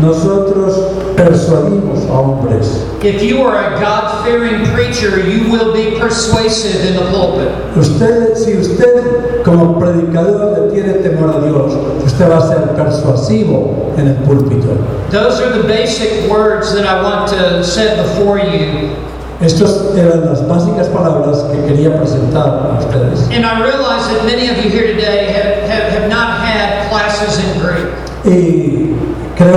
nosotros persuadimos a hombres. If you are a God-fearing preacher, you will be persuasive in the pulpit. Usted, si usted como predicador le tiene temor a Dios, usted va a ser persuasivo en el púlpito. Those are the basic words that I want to set before you. Estas eran las básicas palabras que quería presentar a ustedes. And I realize that many of you here today have, have, have not had classes in Greek. Y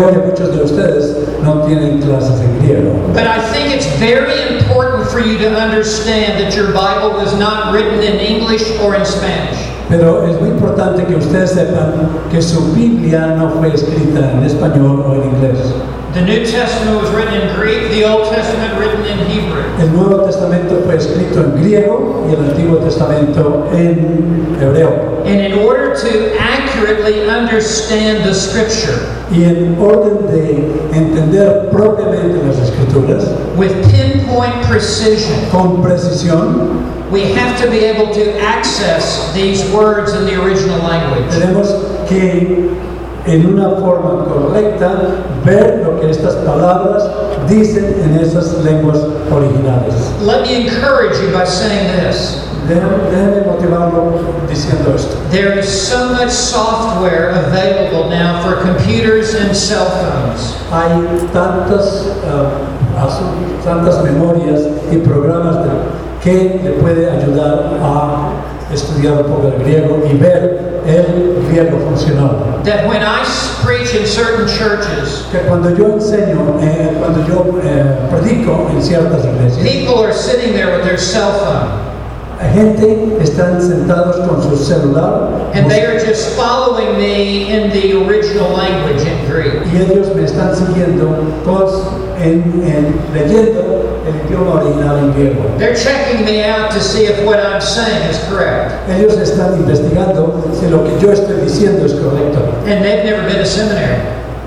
creo que muchos de ustedes no tienen clases en griego. But I think it's very important for you to understand that your Bible was not written in English or in Spanish. Pero es muy importante que ustedes sepan que su Biblia no fue escrita en español o en inglés. The New Testament was written in Greek, the Old Testament written in Hebrew. El Nuevo Testamento fue escrito en griego y el Antiguo Testamento en hebreo. And in order to accurately understand the Scripture Y en orden de entender propiamente las escrituras, with pinpoint precision, con precisión, we have to be able to access these words in the original language. tenemos que en una forma correcta ver lo que estas palabras dicen en esas lenguas originales. Let me encourage you by saying this. Déjame motivarlo diciendo esto. There is so much software available now for computers and cell phones. Hay tantas, asu- tantas memorias y programas de- que le puede ayudar a estudiar un poco el griego y ver el griego funcional. That when I preach in certain churches, Que cuando yo enseño, eh, cuando yo eh, predico en ciertas iglesias, people are sitting there with their cell phone hay gente están sentados con su celular and they are just following me in the original language in Greek. y ellos me están siguiendo todos en, en- leyendo el idioma original en griego. They're checking me out to see if what I'm saying is correct. Ellos están investigando si lo que yo estoy diciendo es correcto. And they've never been to seminary.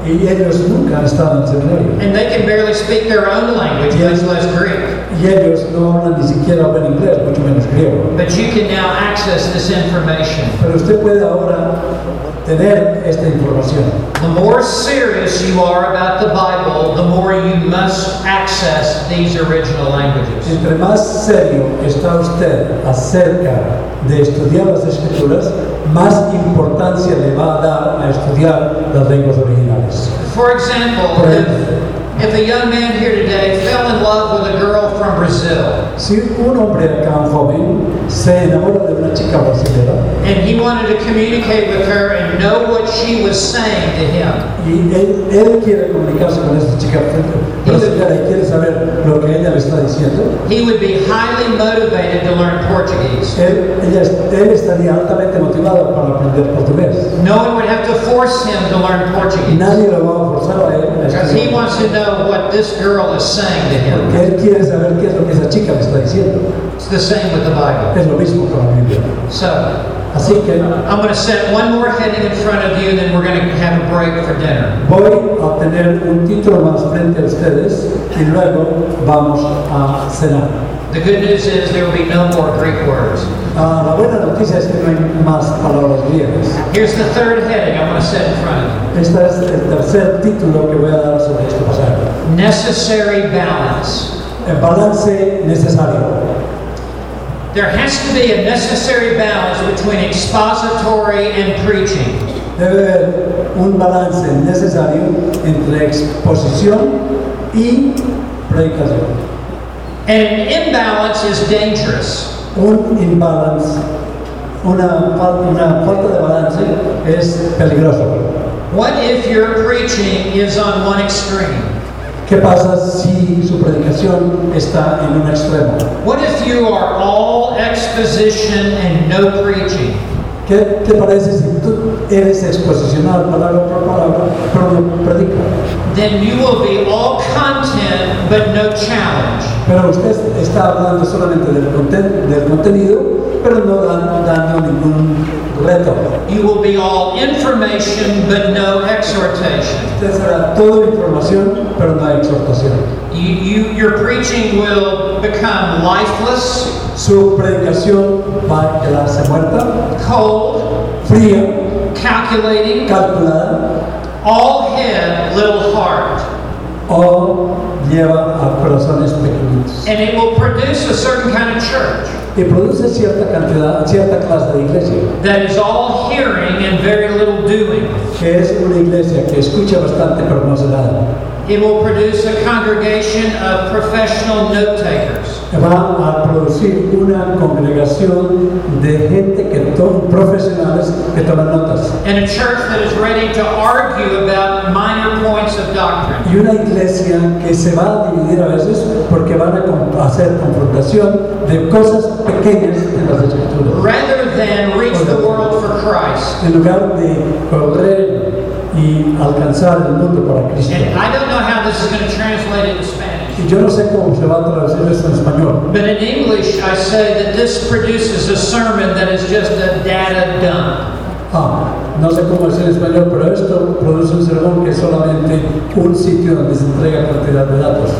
Y ellos nunca han estado en seminario. And they can barely speak their own language, much less Greek. Y ellos no hablan ni siquiera buen inglés, mucho menos griego. But you can now access this information. Pero usted puede ahora tener esta información. The more serious you are about the Bible, the more you must access these original languages. Entre más serio está usted acerca de estudiar las escrituras, más importancia le va a dar a estudiar las lenguas originales. For example, if, if a young man here today fell in love with a girl from Brazil Si un hombre acá, un joven, se enamora de una chica brasileña and he wanted to communicate with her and know what she was saying to him, y él, él quiere comunicarse con esta chica brasileña y quiere saber lo que ella le está diciendo, he would be highly motivated to learn Portuguese. él, ella, él estaría altamente motivado para aprender portugués. No one would have to force him to learn Portuguese Nadie lo va a forzar a él a because he estudiar, wants to know what this girl is saying to him. porque él quiere saber qué es lo que esa chica le está diciendo. It's the same with the Bible. Es lo mismo con la Biblia. So, Así que I'm going to set one more heading in front of you, and then we're going to have a break for dinner. voy a tener un título más frente a ustedes y luego vamos a cenar. The good news is there will be no more Greek words. Ah, la buena noticia es que no hay más palabras griegas. Here's the third heading I'm going to set in front of Este es el tercer título que voy a dar sobre este pasaje. Necessary balance. El balance necesario. There has to be a necessary balance between expository and preaching. Debe haber un balance necesario entre exposición y predicación. And an imbalance is dangerous. Un imbalance, una, una falta de balance es peligroso. What if your preaching is on one extreme? ¿Qué pasa si su predicación está en un extremo? What if you are all exposition and no preaching? ¿Qué te parece si tú eres exposicional palabra por palabra, pero no predicas? Then you will be all content but no challenge. Pero usted está hablando solamente del, conten- del contenido, pero no dan- dando ningún reto. You will be all information but no exhortation. Usted será toda información, pero no exhortación. You, you, your preaching will become lifeless, Su predicación va a quedarse muerta, cold, fría, calculating, all head, little heart. o lleva a corazones pequeñitos. And it will produce a certain kind of church Y produce cierta cantidad, cierta clase de iglesia, that is all hearing and very little doing. que es una iglesia que escucha bastante pero no hace nada. It will produce a congregation of professional note takers. Va a producir una congregación de gente que to- profesionales que toman notas. And a church that is ready to argue about minor points of doctrine. Y una iglesia que se va a dividir a veces porque van a hacer confrontación de cosas pequeñas en las escrituras. Rather than reach the world for Christ. En lugar de correr y alcanzar el mundo para Cristo. And I don't know how this is going to translate into Spanish. Y yo no sé cómo se va a traducir esto en español. But in English, I say that this produces a sermon that is just a data dump. Ah, no sé cómo decir en español, pero esto produce un sermón que es solamente un sitio donde se entrega cantidad de datos.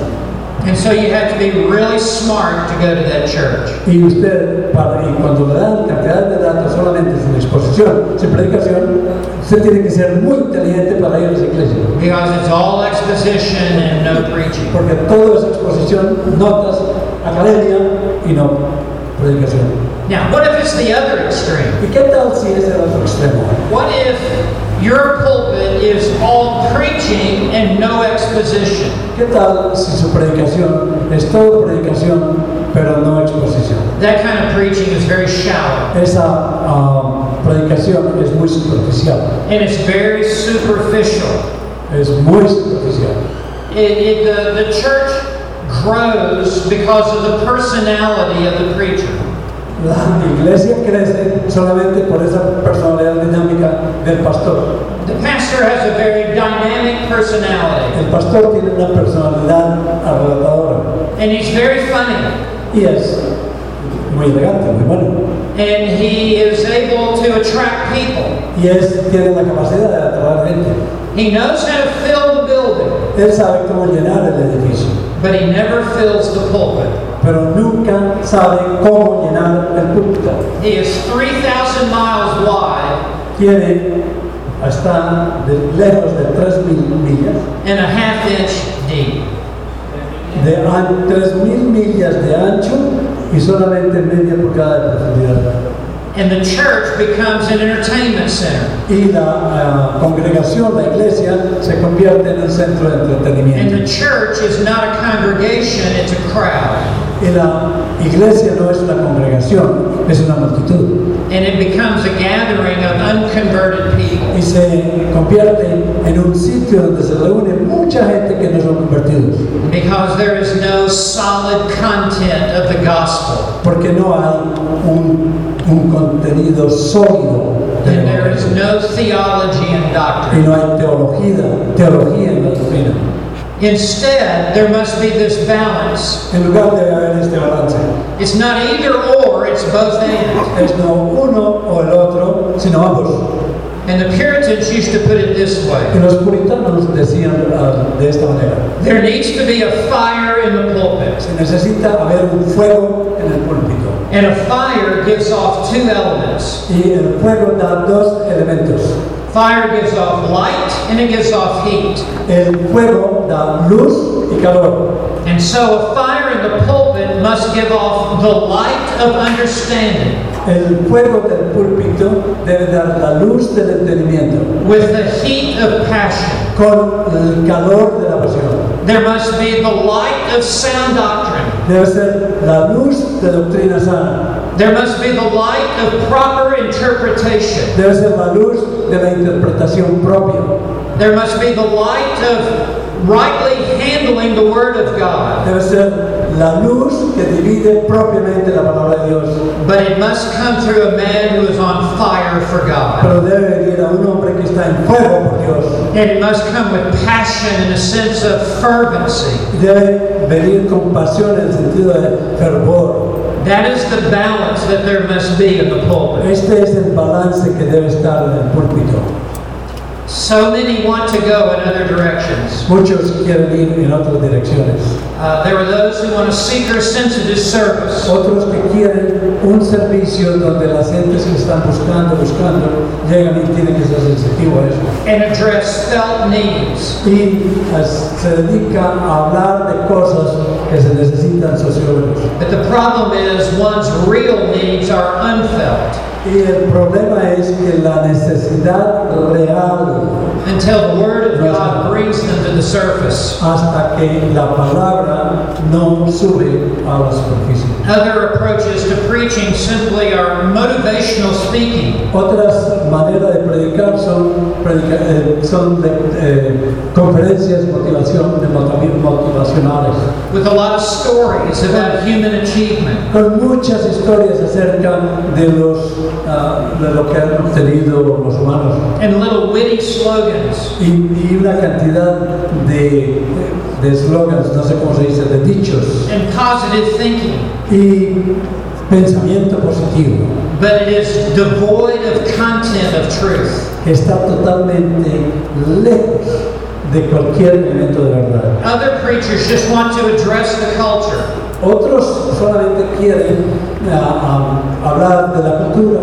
And so you have to be really smart to go to that church. Y usted, para, y cuando le dan cantidad de datos solamente sin exposición, sin predicación, usted tiene que ser muy inteligente para ir a esa iglesia. Because it's all exposition and no preaching. Porque todo es exposición, notas, academia y no predicación. Now, what if it's the other extreme? ¿Y qué tal si es el otro extremo? What if your pulpit is all preaching and no exposition? ¿Qué tal si su predicación es todo predicación, pero no exposición? That kind of preaching is very shallow Esa ah, predicación es muy superficial, and it's very superficial. es muy superficial. It, it, the, the church grows because of the personality of the preacher. La iglesia crece solamente por esa personalidad dinámica del pastor. The pastor has a very dynamic personality El pastor tiene una personalidad arrebatadora and he's very funny y es muy elegante, muy bueno. and he is able to attract people. Y es, tiene la capacidad de atraer gente. He knows how to fill the building, Él sabe cómo llenar el edificio, but he never fills the pulpit. pero nunca sabe cómo llenar el púlpito. He is 3,000 miles wide Tiene, está de, lejos de 3.000 millas, and a half inch deep. de an- 3.000 millas de ancho y solamente media pulgada de profundidad. And the church becomes an entertainment center. Y la ah, congregación, la iglesia, se convierte en un centro de entretenimiento. And the church is not a congregation, it's a crowd. Y la iglesia no es una congregación, es una multitud. And it becomes a gathering of unconverted people. Y se convierte en un sitio donde se reúne mucha gente que no son convertidos. Because there is no solid content of the gospel. Porque no hay un, un contenido sólido. And there is no theology and Y doctrine. no hay teología, teología en la doctrina. Instead, there must be this balance. En lugar de haber este balance, It's not either or, it's both and. es no uno o el otro, sino ambos. And the Puritans used to put it this Y way los puritanos decían ah, de esta manera, there needs to be a fire in the pulpit. se necesita haber un fuego en el púlpito. And a fire gives off two elements Y el fuego da dos elementos. fire gives off light and it gives off heat. El fuego da luz y calor. And so a fire in the pulpit must give off the light of understanding El fuego del púlpito debe dar la luz del entendimiento with the heat of passion. con el calor de la pasión. There must be the light of sound doctrine. Debe ser la luz de doctrina sana. There must be the light of proper interpretation. Debe ser la luz de la interpretación propia. There must be the light of rightly handling the Word of God. Debe ser la luz que divide propiamente la palabra de Dios. But it must come through a man who is on fire for God. Pero debe venir a un hombre que está en fuego por Dios. And it must come with passion and a sense of fervency debe venir con pasión en el sentido de fervor. That is the balance that there must be in the pulpit. Este es el balance que debe estar en el púlpito. So many want to go in other directions. Muchos quieren ir en otras direcciones. Uh, there are those who want a seeker-sensitive service. Otros que quieren un servicio donde las gentes que están buscando, buscando, llegan y tienen que ser sensitivos a eso. and address felt needs. Y pues, se dedica a hablar de cosas que se necesitan sociólogos. But the problem is one's real needs are unfelt Y el problema es que la necesidad real, until the Word of God brings them to the surface. hasta que la palabra no sube a la superficie. Other approaches to preaching simply are motivational speaking. Otras maneras de predicar son, predica- eh, son de, eh, conferencias motivación, de motivacionales, with a lot of stories about human achievement. con muchas historias acerca de, los, ah, de lo que han obtenido los humanos and little witty slogans. y, y una cantidad de de eslogans, no sé cómo se dice, de dichos and positive thinking, y pensamiento positivo but it is devoid of content of truth. está totalmente lejos de cualquier elemento de verdad. Other preachers just want to address the culture. Otros solamente quieren ah, ah, hablar de la cultura,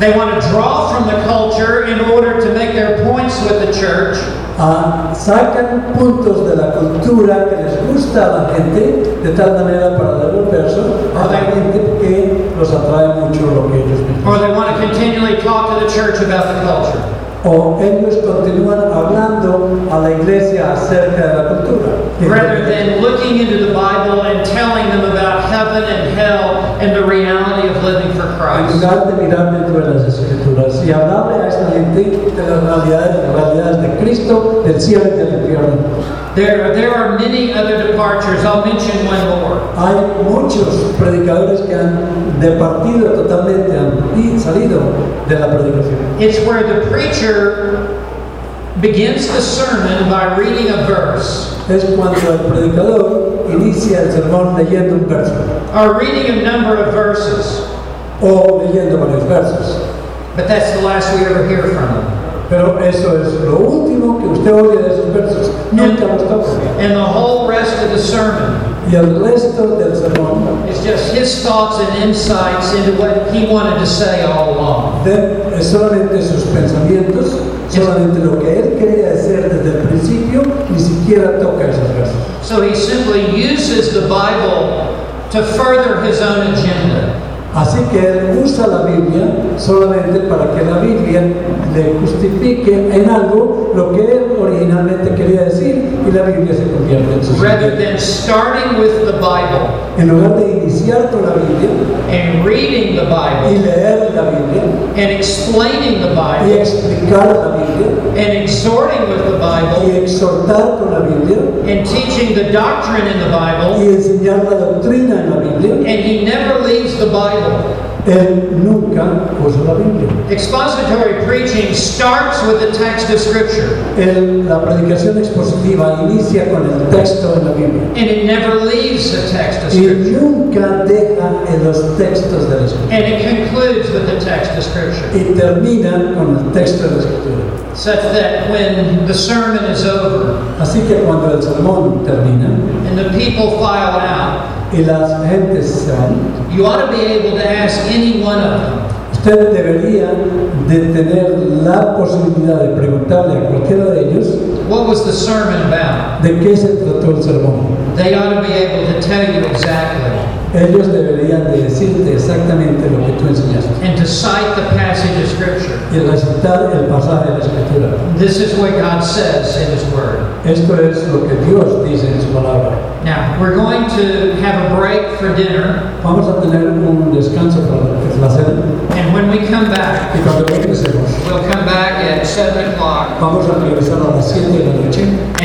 They want to draw from the culture in order to make their points with the church, Ah, sacan puntos de la cultura que les gusta a la gente de tal manera para devolverse a la gente que los atrae mucho lo que ellos mismos. or they want to continually talk to the church about the culture. O ellos continúan hablando a la iglesia acerca de la cultura. Rather than looking into the Bible and telling them about heaven and hell and the reality of living for Christ. lugar de mirar dentro de las escrituras y hablarle a esta gente de las realidades, las realidades de Cristo, del cielo y del infierno. There, there are many other departures. I'll mention one more. Hay muchos predicadores que han departido totalmente, han salido de la predicación. It's where the preacher begins the sermon by reading a verse Es cuando el predicador inicia el sermón leyendo un verso or reading a number of verses, o leyendo varios versos. but that's the last we ever hear from him. Pero eso es lo último que usted oye de esos versos. Nunca los toca. And the whole rest of the sermon Y el resto del sermón is just his thoughts and insights into what he wanted to say all along. de- es solamente sus pensamientos, solamente lo que él quería hacer desde el principio, ni siquiera toca esos versos. So he simply uses the Bible to further his own agenda. Así que él usa la Biblia solamente para que la Biblia le justifique en algo lo que él originalmente quería decir y la Biblia se convierte en su Rather than starting with the Bible. En lugar de iniciar con la Biblia and reading the y Bible leer la Biblia and explaining the y Bible explicar la Biblia and exhorting with the y Bible exhortar con la Biblia and teaching the doctrine in the Bible, y enseñar la doctrina en la Biblia, and he never leaves the Bible. Él nunca usa la Biblia. Expository preaching starts with the text of Scripture, Él- la predicación expositiva inicia con el texto en la Biblia. and it never leaves the text of Scripture. y nunca deja en los textos de la escritura And it concludes with the text of Scripture, y termina con el texto de la escritura. such that when the sermon is over Así que cuando el sermón termina and the people file out, y las gentes you ought to be able to ask any one of them, usted debería de tener la posibilidad de preguntarle a cualquiera de ellos What was the sermon about? de qué se trató el sermón. They ought to be able to tell you exactly Ellos deberían de decirte exactamente lo que tú enseñaste and to cite the passage of Scripture. y recitar el pasaje de la escritura. This is what God says in His Word. Esto es lo que Dios dice en su palabra. Now, we're going to have a break for dinner, Vamos a tener un descanso para la cena and when we come back, y cuando regresemos we'll come back at 7 o'clock Vamos a regresar a las 7 de la noche